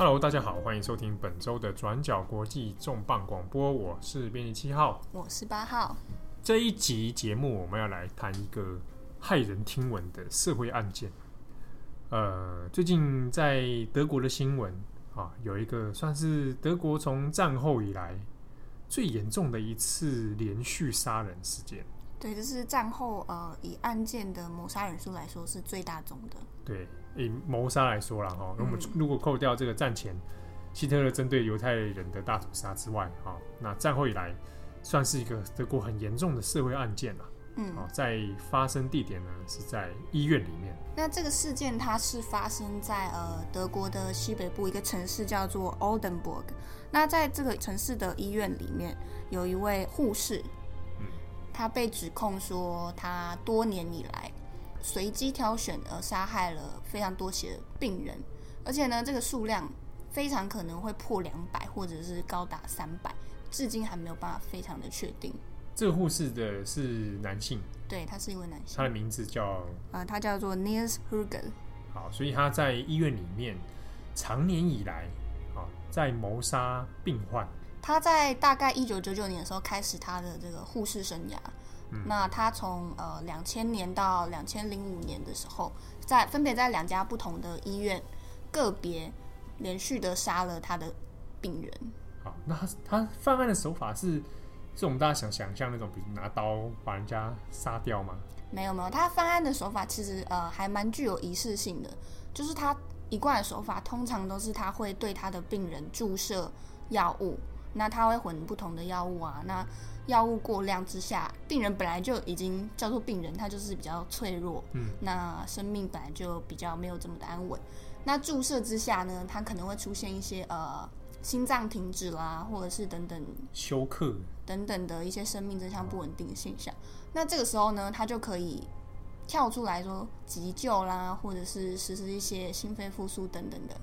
Hello，大家好，欢迎收听本周的转角国际重磅广播，我是编辑七号，我是八号。这一集节目我们要来谈一个骇人听闻的社会案件。呃，最近在德国的新闻啊，有一个算是德国从战后以来最严重的一次连续杀人事件。对，这是战后呃，以案件的谋杀人数来说是最大宗的。对。以谋杀来说了哈，那我们如果扣掉这个战前希特勒针对犹太人的大屠杀之外，哈，那战后以来算是一个德国很严重的社会案件了。嗯，在发生地点呢是在医院里面。那这个事件它是发生在呃德国的西北部一个城市叫做 Oldenburg。那在这个城市的医院里面，有一位护士，嗯，他被指控说他多年以来。随机挑选而杀害了非常多起的病人，而且呢，这个数量非常可能会破两百，或者是高达三百，至今还没有办法非常的确定。这个护士的是男性，对，他是一位男性，他的名字叫呃，他叫做 Nils Hugen。好，所以他在医院里面长年以来啊，在谋杀病患。他在大概一九九九年的时候开始他的这个护士生涯。嗯、那他从呃两千年到两千零五年的时候，在分别在两家不同的医院，个别连续的杀了他的病人。好，那他他犯案的手法是是我们大家想想象那种，比如拿刀把人家杀掉吗？没有没有，他犯案的手法其实呃还蛮具有仪式性的，就是他一贯的手法通常都是他会对他的病人注射药物，那它会混不同的药物啊，那。药物过量之下，病人本来就已经叫做病人，他就是比较脆弱，嗯，那生命本来就比较没有这么的安稳。那注射之下呢，他可能会出现一些呃心脏停止啦，或者是等等休克等等的一些生命征象不稳定的现象。那这个时候呢，他就可以跳出来说急救啦，或者是实施一些心肺复苏等等的。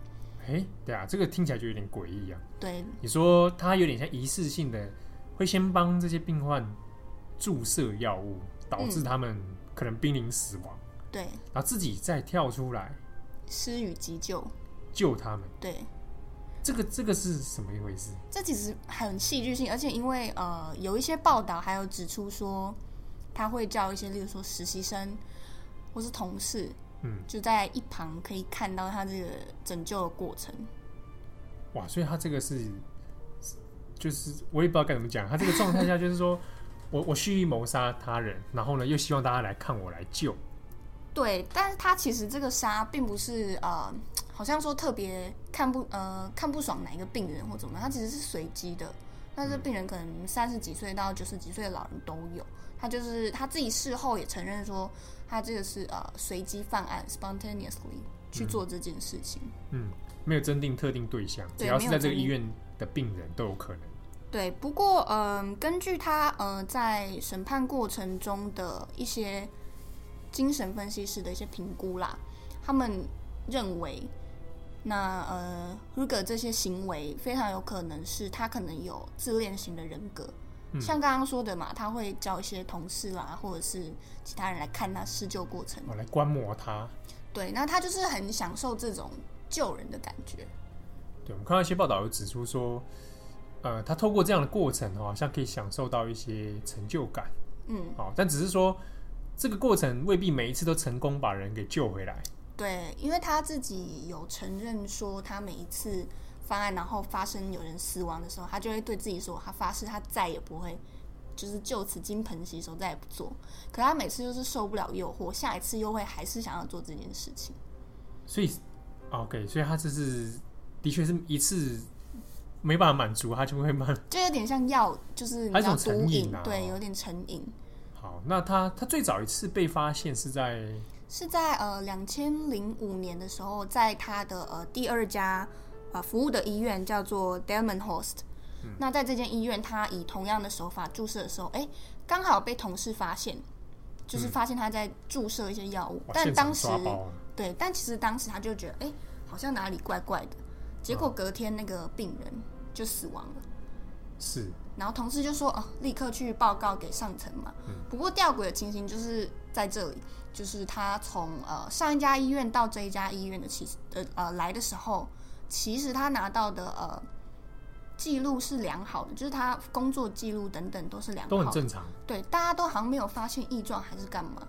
哎，对啊，这个听起来就有点诡异啊。对，你说他有点像仪式性的。会先帮这些病患注射药物，导致他们可能濒临死亡。对，然后自己再跳出来施予急救，救他们。对，这个这个是什么一回事？这其实很戏剧性，而且因为呃有一些报道还有指出说，他会叫一些，例如说实习生或是同事，嗯，就在一旁可以看到他这个拯救的过程。哇，所以他这个是。就是我也不知道该怎么讲，他这个状态下就是说，我我蓄意谋杀他人，然后呢又希望大家来看我来救。对，但是他其实这个杀并不是呃，好像说特别看不呃看不爽哪一个病人或怎么样，他其实是随机的。但是病人可能三十几岁到九十几岁的老人都有，他就是他自己事后也承认说，他这个是呃随机犯案，spontaneously 去做这件事情。嗯，嗯，没有针对特定对象，只要是在这个医院。的病人都有可能。对，不过嗯、呃，根据他呃在审判过程中的一些精神分析师的一些评估啦，他们认为那呃，Hügel 这些行为非常有可能是他可能有自恋型的人格，嗯、像刚刚说的嘛，他会叫一些同事啦，或者是其他人来看他施救过程，我来观摩他。对，那他就是很享受这种救人的感觉。对，我们看到一些报道有指出说，呃，他透过这样的过程，好像可以享受到一些成就感。嗯，好，但只是说这个过程未必每一次都成功把人给救回来。对，因为他自己有承认说，他每一次犯案然后发生有人死亡的时候，他就会对自己说，他发誓他再也不会，就是就此金盆洗手，再也不做。可他每次就是受不了诱惑，下一次又会还是想要做这件事情。所以，OK，所以他这是。的确是一次没办法满足，他就会慢，就有点像药，就是还有一种成瘾啊，对，有点成瘾。好，那他他最早一次被发现是在是在呃两千零五年的时候，在他的呃第二家呃服务的医院叫做 Delmenhorst。嗯。那在这间医院，他以同样的手法注射的时候，哎，刚好被同事发现，就是发现他在注射一些药物，嗯，但当时对，但其实当时他就觉得，哎，好像哪里怪怪的。结果隔天那个病人就死亡了，是。然后同事就说：“哦，立刻去报告给上层嘛。”不过吊诡的情形就是在这里，就是他从呃上一家医院到这一家医院的其实呃呃来的时候，其实他拿到的呃记录是良好的，就是他工作记录等等都是良好的，都很正常。对，大家都好像没有发现异状还是干嘛，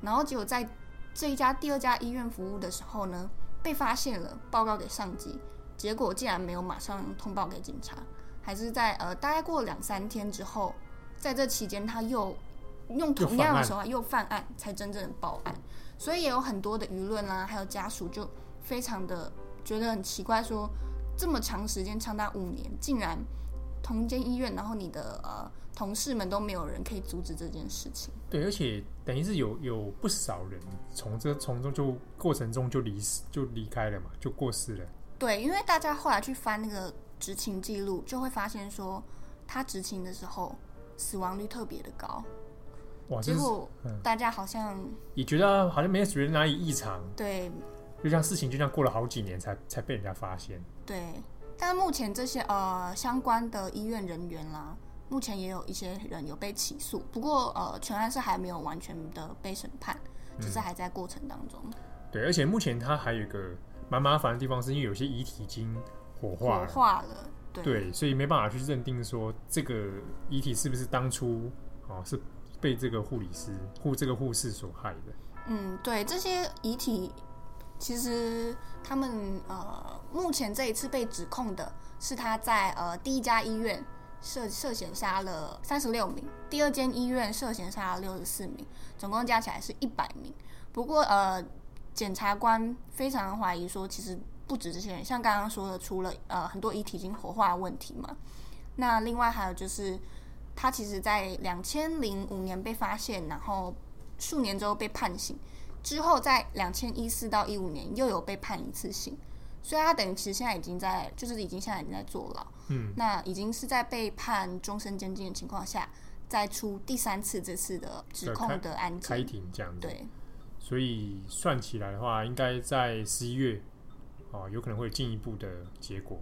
然后结果在这一家第二家医院服务的时候呢，被发现了，报告给上级，结果竟然没有马上通报给警察，还是在呃大概过两三天之后，在这期间他又用同样的手法又犯案，才真正的报案。所以也有很多的舆论啊，还有家属就非常的觉得很奇怪说，说这么长时间长达五年，竟然同一间医院，然后你的呃同事们都没有人可以阻止这件事情。对，而且等于是有有不少人从这从中就过程中就离世就离开了嘛，就过世了。对，因为大家后来去翻那个执勤记录，就会发现说他执勤的时候死亡率特别的高。哇！结果大家好像也觉得好像没有觉得哪里异常，对，就像事情就像过了好几年才才被人家发现。对，但目前这些呃相关的医院人员啦，目前也有一些人有被起诉，不过呃全案是还没有完全的被审判，只是还在过程当中。嗯、对，而且目前他还有一个蛮麻烦的地方，是因为有些遗体已经火化了，火化了，对，对，所以没办法去认定说这个遗体是不是当初哦是。被这个护理师护这个护士所害的。嗯，对，这些遗体，其实他们呃，目前这一次被指控的是他在呃第一家医院涉涉嫌杀了三十六名，第二间医院涉嫌杀了六十四名，总共加起来是一百名。不过呃，检察官非常怀疑说，其实不止这些人，像刚刚说的，除了呃很多遗体已经火化问题嘛，那另外还有就是。他其实，在两千零五年被发现，然后数年之后被判刑，之后在两千一四到一五年又有被判一次刑，所以他等于其实现在已经在，就是已经现在已经在坐牢，嗯，那已经是在被判终身监禁的情况下，再出第三次这次的指控的案件，开庭这样子，对，所以算起来的话，应该在十一月，哦，有可能会有进一步的结果。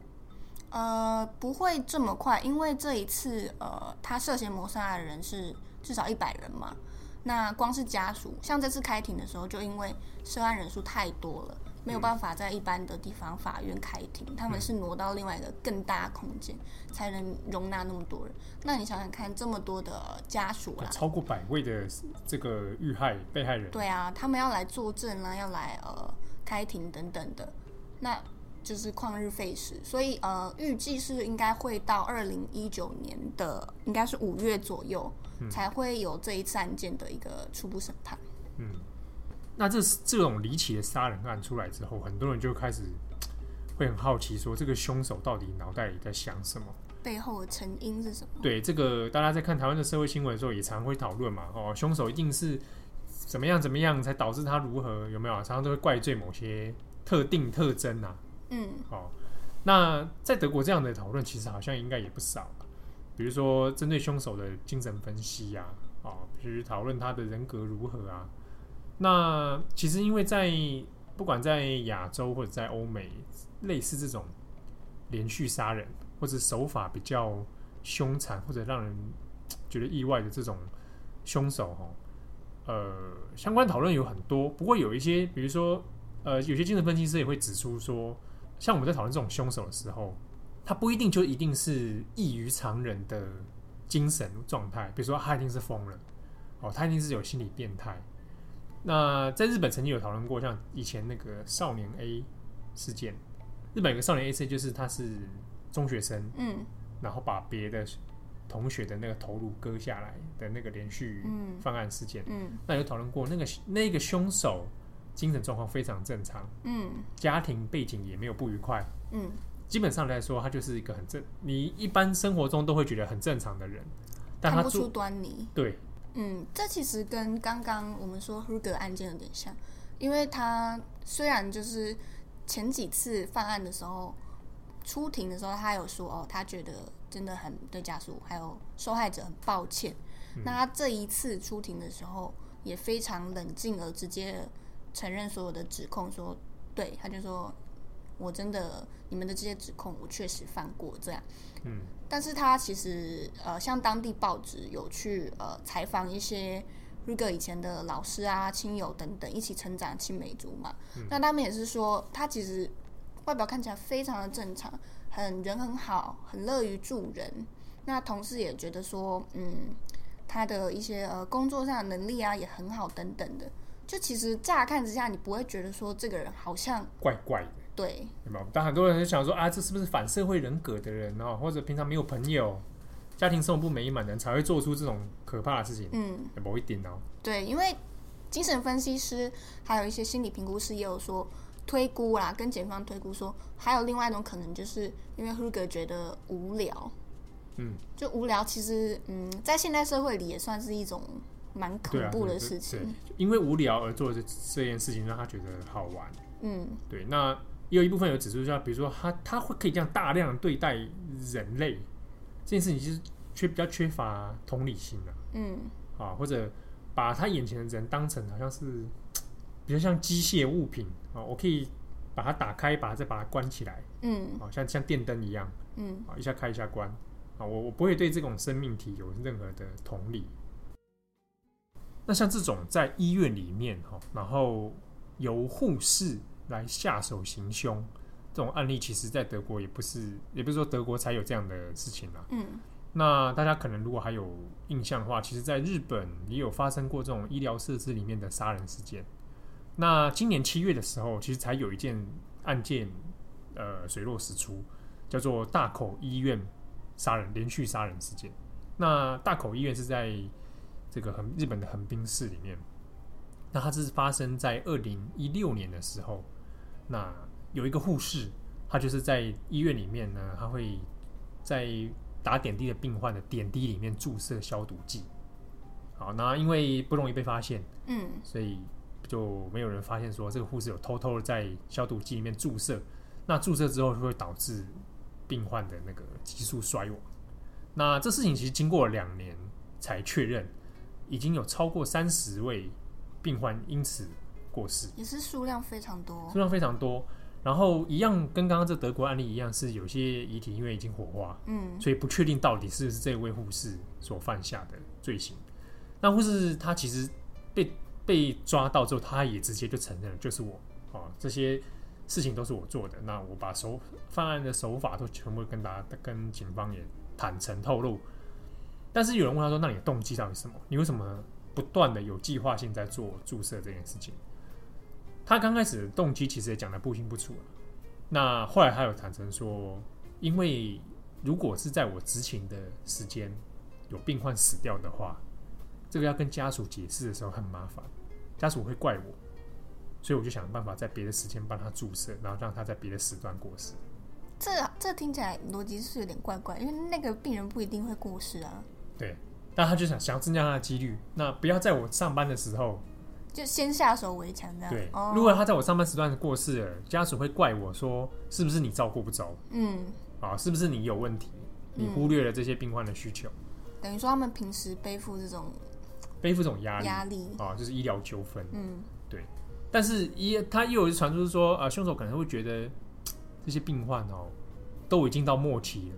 呃，不会这么快，因为这一次，呃，他涉嫌谋杀的人是至少一百人嘛。那光是家属，像这次开庭的时候，就因为涉案人数太多了，没有办法在一般的地方法院开庭，嗯、他们是挪到另外一个更大空间，才能容纳那么多人。那你想想看，这么多的家属啊，超过百位的这个遇害被害人，对啊，他们要来作证啦，要来呃开庭等等的，那。就是旷日费时，所以呃，预计是应该会到二零一九年的，应该是五月左右，嗯、才会有这一次案件的一个初步审判。嗯，那这这种离奇的杀人案出来之后，很多人就开始会很好奇，说这个凶手到底脑袋里在想什么？背后的成因是什么？对，这个大家在看台湾的社会新闻的时候，也常会讨论嘛。哦，凶手一定是怎么样怎么样才导致他如何？有没有？常常都会怪罪某些特定特征啊。嗯，哦，那在德国这样的讨论其实好像应该也不少，比如说针对凶手的精神分析呀啊，哦，比如讨论他的人格如何啊。那其实因为在不管在亚洲或者在欧美，类似这种连续杀人或者手法比较凶残或者让人觉得意外的这种凶手，哈，呃，相关讨论有很多，不过有一些，比如说，呃，有些精神分析师也会指出说。像我们在讨论这种凶手的时候，他不一定就一定是异于常人的精神状态，比如说他一定是疯了，哦，他一定是有心理变态。那在日本曾经有讨论过，像以前那个少年 A 事件，日本有个少年 A 事件就是他是中学生，嗯，然后把别的同学的那个头颅割下来的那个连续犯案事件，嗯，那有讨论过那个那个凶手。精神状况非常正常，嗯，家庭背景也没有不愉快，嗯，基本上来说，他就是一个很正，你一般生活中都会觉得很正常的人，但他看不出端倪，对，嗯，这其实跟刚刚我们说 Ruger 案件有点像，因为他虽然就是前几次犯案的时候出庭的时候，他有说哦，他觉得真的很对家属还有受害者很抱歉，嗯，那他这一次出庭的时候也非常冷静而直接。承认所有的指控说，说对，他就说，我真的你们的这些指控，我确实犯过这样。嗯，但是他其实呃，像当地报纸有去呃采访一些 Ruger 以前的老师啊、亲友等等，一起成长青梅竹马。嗯，那他们也是说，他其实外表看起来非常的正常，很人很好，很乐于助人。那同事也觉得说，嗯，他的一些呃工作上的能力啊也很好等等的。就其实乍看之下，你不会觉得说这个人好像怪怪的。对，对吧？但很多人就想说啊，这是不是反社会人格的人哦？或者平常没有朋友，家庭生活不美满的人才会做出这种可怕的事情？嗯，某一点哦。对，因为精神分析师还有一些心理评估师也有说推估啦，跟检方推估说，还有另外一种可能，就是因为 Huger 觉得无聊。嗯，就无聊，其实嗯，在现代社会里也算是一种蛮恐怖的事情。对啊，因为无聊而做的这件事情，让他觉得好玩。嗯，对，那。也有一部分有指出，像比如说他他会可以这样大量的对待人类这件事情，其实缺比较缺乏同理心的，嗯，啊，或者把他眼前的人当成好像是比较像机械物品啊，我可以把它打开，把它再把它关起来，嗯，啊，像像电灯一样，嗯，啊，一下开一下关，啊，我我不会对这种生命体有任何的同理。那像这种在医院里面哈，然后由护士。来下手行凶，这种案例其实，在德国也不是，也不是说德国才有这样的事情啦。嗯，那大家可能如果还有印象的话，其实在日本也有发生过这种医疗设施里面的杀人事件。那今年七月的时候，其实才有一件案件，呃，水落石出，叫做大口医院杀人连续杀人事件。那大口医院是在这个横日本的横滨市里面，那它是发生在二零一六年的时候。那有一个护士，她就是在医院里面呢，她会在打点滴的病患的点滴里面注射消毒剂。好，那因为不容易被发现，嗯，所以就没有人发现说这个护士有偷偷的在消毒剂里面注射。那注射之后就会导致病患的那个急速衰亡。那这事情其实经过了两年才确认，已经有超过三十位病患因此。过世也是数量非常多，数量非常多。然后一样跟刚刚这德国案例一样，是有些遗体因为已经火化，嗯，所以不确定到底是不是这位护士所犯下的罪行。那护士他其实被被抓到之后，他也直接就承认了，就是我啊，这些事情都是我做的。那我把手犯案的手法都全部跟大家跟警方也坦诚透露。但是有人问他说：“那你的动机到底是什么？你为什么不断的有计划性在做注射这件事情？”他刚开始的动机其实也讲得不清不楚。那后来他有坦诚说，因为如果是在我执勤的时间有病患死掉的话，这个要跟家属解释的时候很麻烦，家属会怪我，所以我就想办法在别的时间帮他注射，然后让他在别的时段过世。这这听起来逻辑是有点怪怪，因为那个病人不一定会过世啊。对，但他就想想要增加他的几率，那不要在我上班的时候。就先下手为强，这样。对，如果他在我上班时段过世了，家属会怪我说：“是不是你照顾不周？”嗯，啊，是不是你有问题？你忽略了这些病患的需求。等于说他们平时背负这种背负这种压力，压力啊，就是医疗纠纷。嗯，对。但是，一他又有传出说，啊，凶手可能会觉得这些病患哦，都已经到末期了，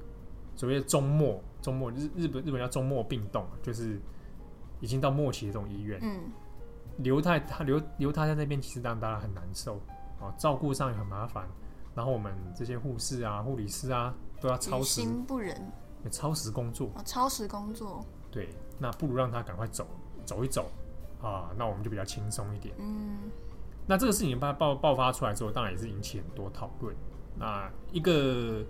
所谓的终末，终末日日本日本叫周末病动，就是已经到末期的这种医院。嗯。留太他留留他在那边，其实让大家很难受啊，照顾上也很麻烦。然后我们这些护士啊、护理师啊，都要超时，于心不忍，超时工作，超时工作。对，那不如让他赶快走走一走啊，那我们就比较轻松一点。嗯，那这个事情爆爆爆发出来之后，当然也是引起很多讨论。那一个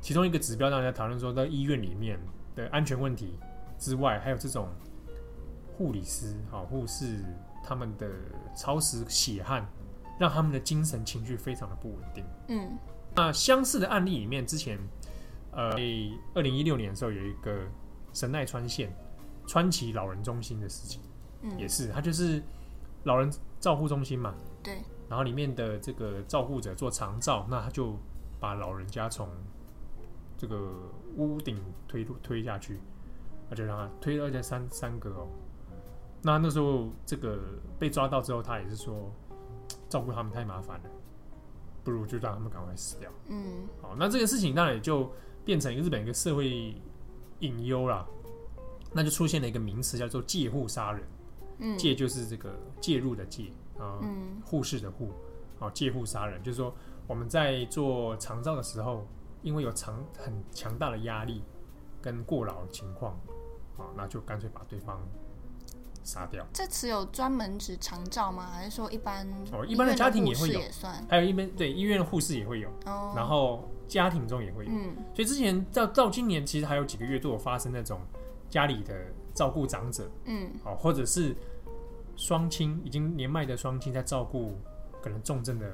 其中一个指标，大家讨论说，在医院里面的安全问题之外，还有这种护理师啊、护士。他们的超时血汗，让他们的精神情绪非常的不稳定。嗯，那相似的案例里面，之前呃，二零一六年的时候有一个神奈川县川崎老人中心的事情，嗯，也是他就是老人照护中心嘛，对，然后里面的这个照护者做长照，那他就把老人家从这个屋顶推推下去，那就让他推了这三三个哦。那那时候，这个被抓到之后，他也是说，照顾他们太麻烦了，不如就让他们赶快死掉。嗯，好，那这个事情当然也就变成一个日本一个社会隐忧啦。那就出现了一个名词叫做借户杀人。嗯，介就是这个介入的介啊，护士的护，啊，借护杀人就是说我们在做长照的时候，因为有长很强大的压力跟过劳的情况，啊，那就干脆把对方杀掉。这词有专门指长照吗？还是说一般？哦，一般的家庭也会有，也算。还有一般对医院的护士也会有，哦，然后家庭中也会有。嗯，所以之前到到今年，其实还有几个月都有发生那种家里的照顾长者，嗯，哦，或者是双亲已经年迈的双亲在照顾可能重症的。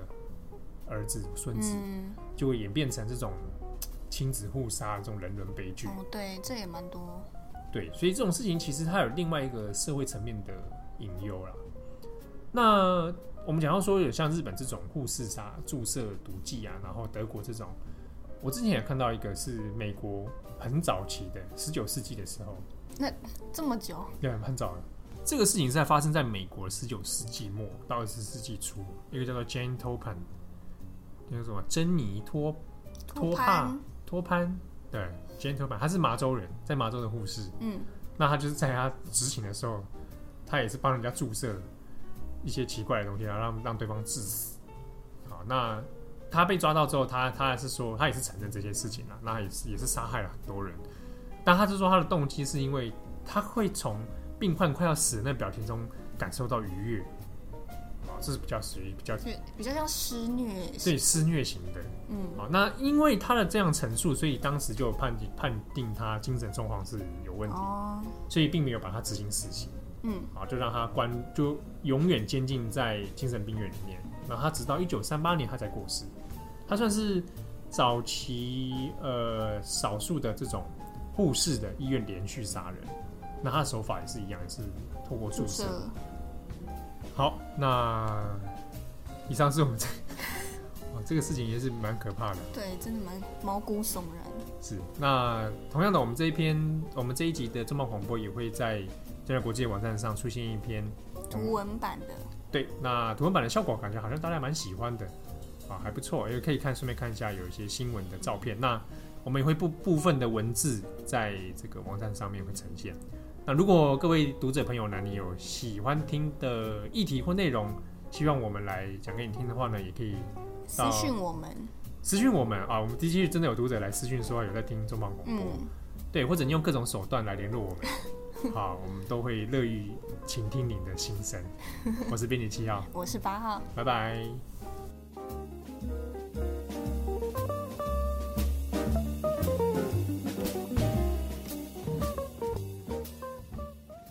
儿子、孙子，嗯，就会演变成这种亲子互杀这种人伦悲剧。哦，对，这也蛮多。对，所以这种事情其实它有另外一个社会层面的隐忧啦。那我们讲到说，有像日本这种护士杀、注射毒剂啊，然后德国这种，我之前也看到一个是美国很早期的十九世纪的时候。那这么久？对，很早了。这个事情是在发生在美国十九世纪末到二十世纪初，一个叫做 Jane Toppan。那个什么珍妮托托帕托潘，对 gentleman，他是麻州人，在麻州的护士。嗯，那他就是在他执勤的时候，他也是帮人家注射一些奇怪的东西，然后让让对方致死。好，那他被抓到之后，他他还是说，他也是承认这些事情了，那也是也是杀害了很多人。但他就说他的动机是因为他会从病患快要死的那表情中感受到愉悦。这是比较属于比较比较像施虐，对施虐型的，嗯，好，那因为他的这样陈述，所以当时就判定判定他精神状况是有问题，哦，所以并没有把他执行死刑，嗯，好，就让他关，就永远监禁在精神病院里面。然后他直到一九三八年他才过世，他算是早期呃少数的这种护士的医院连续杀人，那他的手法也是一样，也是透过注射。好，那以上是我们这，哇，这个事情也是蛮可怕的。对，真的蛮毛骨悚然。是，那同样的，我们这一篇，我们这一集的重磅广播也会在现在国际网站上出现一篇图文版的。对，那图文版的效果感觉好像大家蛮喜欢的，啊，还不错，也可以看，顺便看一下有一些新闻的照片。那我们也会部部分的文字在这个网站上面会呈现。那如果各位读者朋友呢，你有喜欢听的议题或内容，希望我们来讲给你听的话呢，也可以私讯我们，私讯我们。啊，我们的确真的有读者来私讯说有在听中磅广播，嗯，对，或者你用各种手段来联络我们，好，我们都会乐于倾听您的心声。我是编辑七号，我是八号，拜拜。